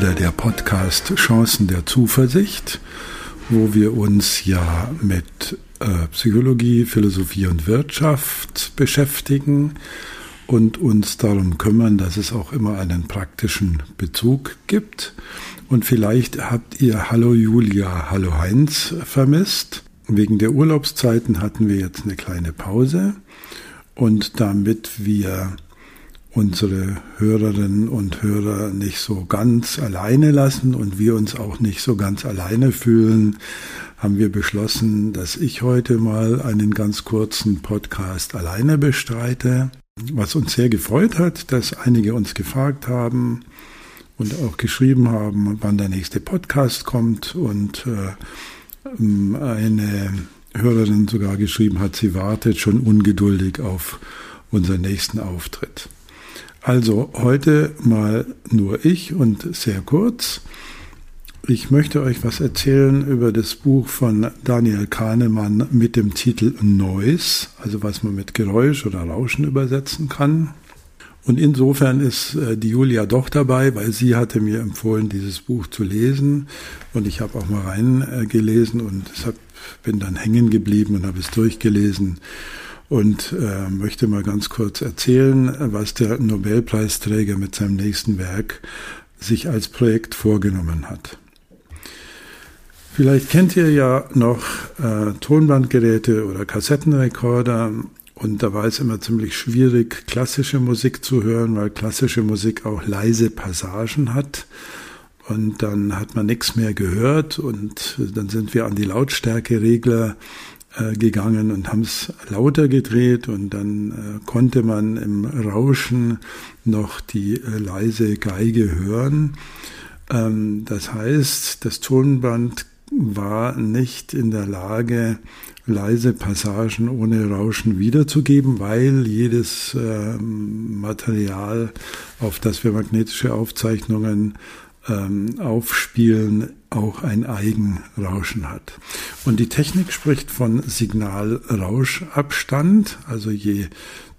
wieder der Podcast Chancen der Zuversicht, wo wir uns ja mit äh, Psychologie, Philosophie und Wirtschaft beschäftigen und uns darum kümmern, dass es auch immer einen praktischen Bezug gibt. Und vielleicht habt ihr Hallo Julia, Hallo Heinz vermisst. Wegen der Urlaubszeiten hatten wir jetzt eine kleine Pause. Und damit wir unsere Hörerinnen und Hörer nicht so ganz alleine lassen und wir uns auch nicht so ganz alleine fühlen, haben wir beschlossen, dass ich heute mal einen ganz kurzen Podcast alleine bestreite. Was uns sehr gefreut hat, dass einige uns gefragt haben und auch geschrieben haben, wann der nächste Podcast kommt und äh, eine Hörerin sogar geschrieben hat, sie wartet schon ungeduldig auf unseren nächsten Auftritt. Also heute mal nur ich und sehr kurz. Ich möchte euch was erzählen über das Buch von Daniel Kahnemann mit dem Titel Noise, also was man mit Geräusch oder Rauschen übersetzen kann. Und insofern ist äh, die Julia doch dabei, weil sie hatte mir empfohlen, dieses Buch zu lesen. Und ich habe auch mal reingelesen und bin dann hängen geblieben und habe es durchgelesen und äh, möchte mal ganz kurz erzählen, was der Nobelpreisträger mit seinem nächsten Werk sich als Projekt vorgenommen hat. Vielleicht kennt ihr ja noch äh, Tonbandgeräte oder Kassettenrekorder und da war es immer ziemlich schwierig, klassische Musik zu hören, weil klassische Musik auch leise Passagen hat. Und dann hat man nichts mehr gehört und dann sind wir an die Lautstärkeregler äh, gegangen und haben es lauter gedreht und dann äh, konnte man im Rauschen noch die äh, leise Geige hören. Ähm, das heißt, das Tonband war nicht in der Lage, leise Passagen ohne Rauschen wiederzugeben, weil jedes äh, Material, auf das wir magnetische Aufzeichnungen ähm, aufspielen, auch ein Eigenrauschen hat. Und die Technik spricht von Signalrauschabstand, also je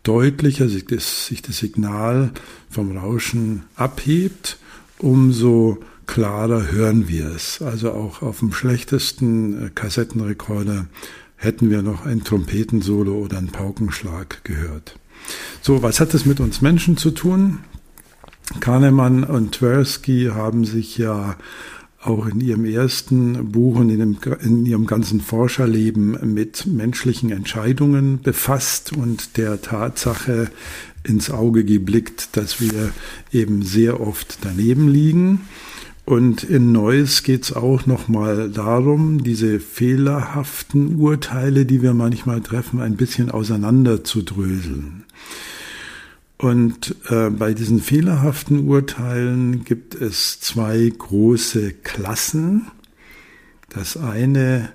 deutlicher sich das, sich das Signal vom Rauschen abhebt, umso klarer hören wir es. Also auch auf dem schlechtesten äh, Kassettenrekorder hätten wir noch ein Trompetensolo oder einen Paukenschlag gehört. So, was hat das mit uns Menschen zu tun? Kahnemann und Tversky haben sich ja auch in ihrem ersten Buch und in, dem, in, ihrem ganzen Forscherleben mit menschlichen Entscheidungen befasst und der Tatsache ins Auge geblickt, dass wir eben sehr oft daneben liegen. Und in Neues geht es auch nochmal darum, diese fehlerhaften Urteile, die wir manchmal treffen, ein bisschen auseinander zu. Und äh, bei diesen fehlerhaften Urteilen gibt es zwei große Klassen. Das eine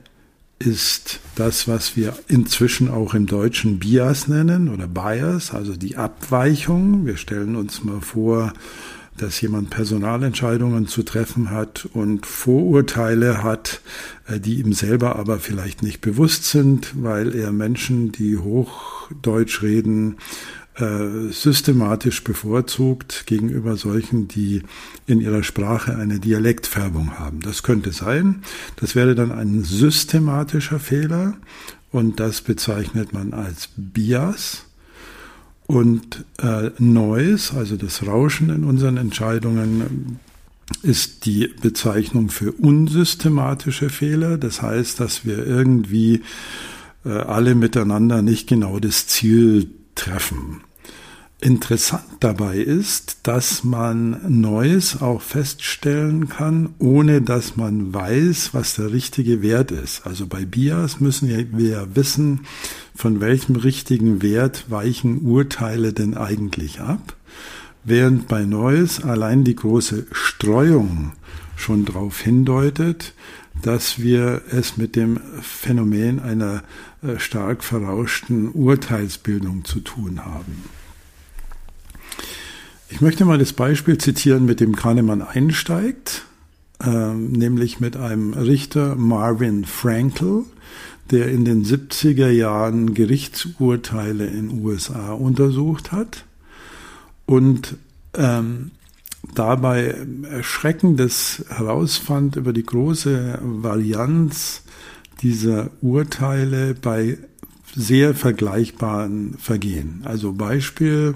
ist das, was wir inzwischen auch im Deutschen Bias nennen oder Bias, also die Abweichung. Wir stellen uns mal vor, dass jemand Personalentscheidungen zu treffen hat und Vorurteile hat, äh, die ihm selber aber vielleicht nicht bewusst sind, weil er Menschen, die Hochdeutsch reden, systematisch bevorzugt gegenüber solchen, die in ihrer Sprache eine Dialektfärbung haben. Das könnte sein. Das wäre dann ein systematischer Fehler und das bezeichnet man als Bias. Und äh, Noise, also das Rauschen in unseren Entscheidungen, ist die Bezeichnung für unsystematische Fehler. Das heißt, dass wir irgendwie äh, alle miteinander nicht genau das Ziel treffen. Interessant dabei ist, dass man Neues auch feststellen kann, ohne dass man weiß, was der richtige Wert ist. Also bei Bias müssen wir ja wissen, von welchem richtigen Wert weichen Urteile denn eigentlich ab. Während bei Neues allein die große Streuung schon darauf hindeutet, dass wir es mit dem Phänomen einer äh, stark verrauschten Urteilsbildung zu tun haben. Ich möchte mal das Beispiel zitieren, mit dem Kahnemann einsteigt, äh, nämlich mit einem Richter Marvin Frankel, der in den 70er Jahren Gerichtsurteile in USA untersucht hat und ähm, dabei Erschreckendes herausfand über die große Varianz dieser Urteile bei sehr vergleichbaren Vergehen. Also Beispiel,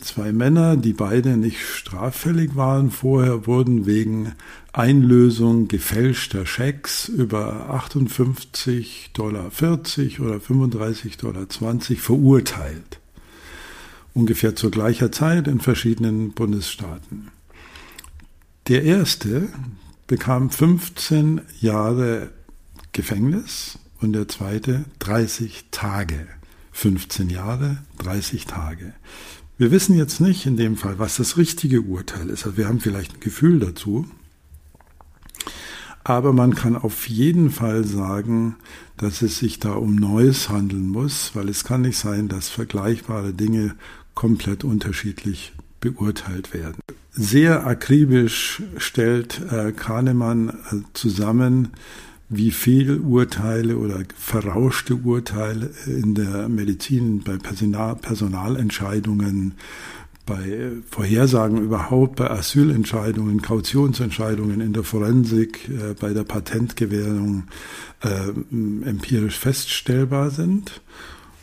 zwei Männer, die beide nicht straffällig waren vorher, wurden wegen Einlösung gefälschter Schecks über 58,40 Dollar oder 35,20 Dollar verurteilt. Ungefähr zur gleichen Zeit in verschiedenen Bundesstaaten. Der erste bekam 15 Jahre Gefängnis und der zweite 30 Tage. 15 Jahre, 30 Tage. Wir wissen jetzt nicht in dem Fall, was das richtige Urteil ist. Also wir haben vielleicht ein Gefühl dazu. Aber man kann auf jeden Fall sagen, dass es sich da um Neues handeln muss, weil es kann nicht sein, dass vergleichbare Dinge komplett unterschiedlich beurteilt werden. Sehr akribisch stellt äh, Kahnemann äh, zusammen, wie viel Urteile oder verrauschte Urteile in der Medizin bei Personal, Personalentscheidungen, bei Vorhersagen überhaupt, bei Asylentscheidungen, Kautionsentscheidungen in der Forensik, äh, bei der Patentgewährung äh, empirisch feststellbar sind.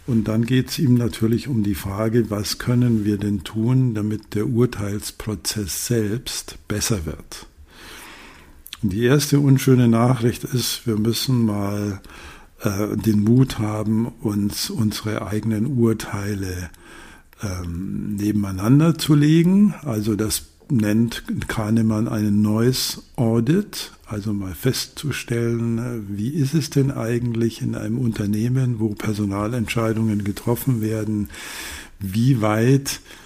Und dann geht es ihm natürlich um die Frage, was können wir denn tun, damit der Urteilsprozess selbst besser wird. Die erste unschöne Nachricht ist, wir müssen mal äh, den Mut haben, uns unsere eigenen Urteile ähm, nebeneinander zu legen. Also das nennt Kahnemann einen neues Audit, also mal festzustellen, wie ist es denn eigentlich in einem Unternehmen, wo Personalentscheidungen getroffen werden, wie weit äh,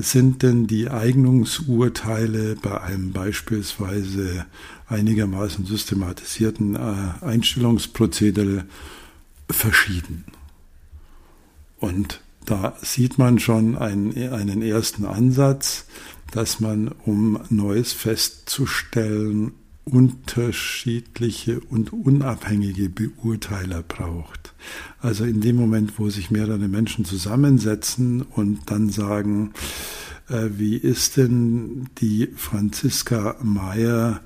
sind denn die Eignungsurteile bei einem beispielsweise einigermaßen systematisierten äh, Einstellungsprozedere verschieden. Und da sieht man schon einen, einen ersten Ansatz, dass man, um Neues festzustellen, unterschiedliche und unabhängige Beurteiler braucht. Also in dem Moment, wo sich mehrere Menschen zusammensetzen und dann sagen, äh, wie ist denn die Franziska Meyer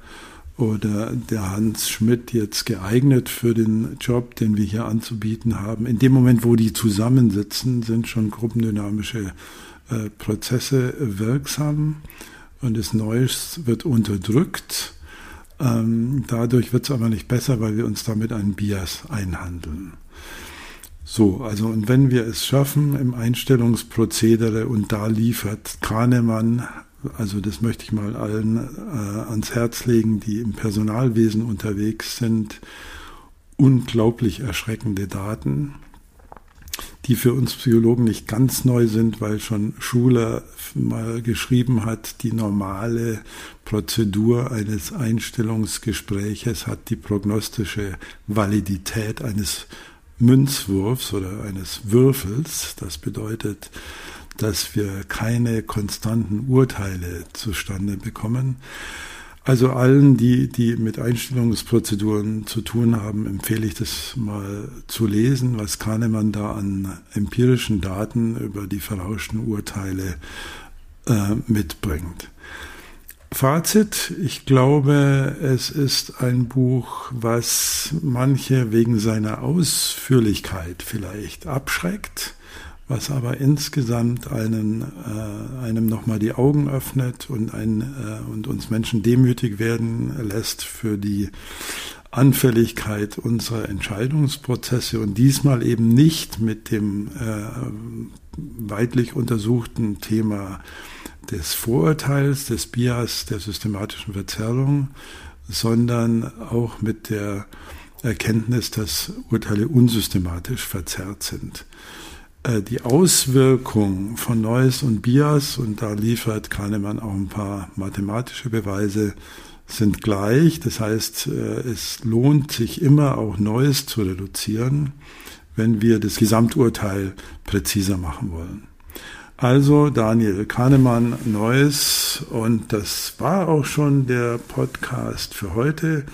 oder der Hans Schmidt jetzt geeignet für den Job, den wir hier anzubieten haben. In dem Moment, wo die zusammensitzen, sind schon gruppendynamische äh, Prozesse wirksam und das Neues wird unterdrückt ähm, dadurch wird es aber nicht besser, weil wir uns damit einen Bias einhandeln. So, also und wenn wir es schaffen im Einstellungsprozedere und da liefert Kahnemann, also das möchte ich mal allen äh, ans Herz legen, die im Personalwesen unterwegs sind, unglaublich erschreckende Daten die für uns Psychologen nicht ganz neu sind, weil schon Schuler mal geschrieben hat, die normale Prozedur eines Einstellungsgespräches hat die prognostische Validität eines Münzwurfs oder eines Würfels. Das bedeutet, dass wir keine konstanten Urteile zustande bekommen. Also allen, die, die mit Einstellungsprozeduren zu tun haben, empfehle ich das mal zu lesen, was Kahnemann da an empirischen Daten über die verrauschten Urteile äh, mitbringt. Fazit, ich glaube, es ist ein Buch, was manche wegen seiner Ausführlichkeit vielleicht abschreckt was aber insgesamt einen, äh, einem nochmal die Augen öffnet und, ein, äh, und uns Menschen demütig werden lässt für die Anfälligkeit unserer Entscheidungsprozesse und diesmal eben nicht mit dem äh, weitlich untersuchten Thema des Vorurteils, des Bias, der systematischen Verzerrung, sondern auch mit der Erkenntnis, dass Urteile unsystematisch verzerrt sind. Äh, die Auswirkung von Neues und Bias, und da liefert Kahnemann auch ein paar mathematische Beweise, sind gleich. Das heißt, äh, es lohnt sich immer auch Neues zu reduzieren, wenn wir das Gesamturteil präziser machen wollen. Also Daniel Kahnemann Neues und das war auch schon der Podcast für heute.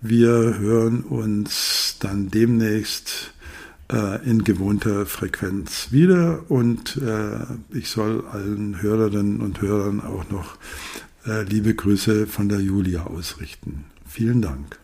Wir hören uns dann demnächst äh, in gewohnter Frequenz wieder und äh, ich soll allen Hörerinnen und Hörern auch noch äh, liebe Grüße von der Julia ausrichten. Vielen Dank.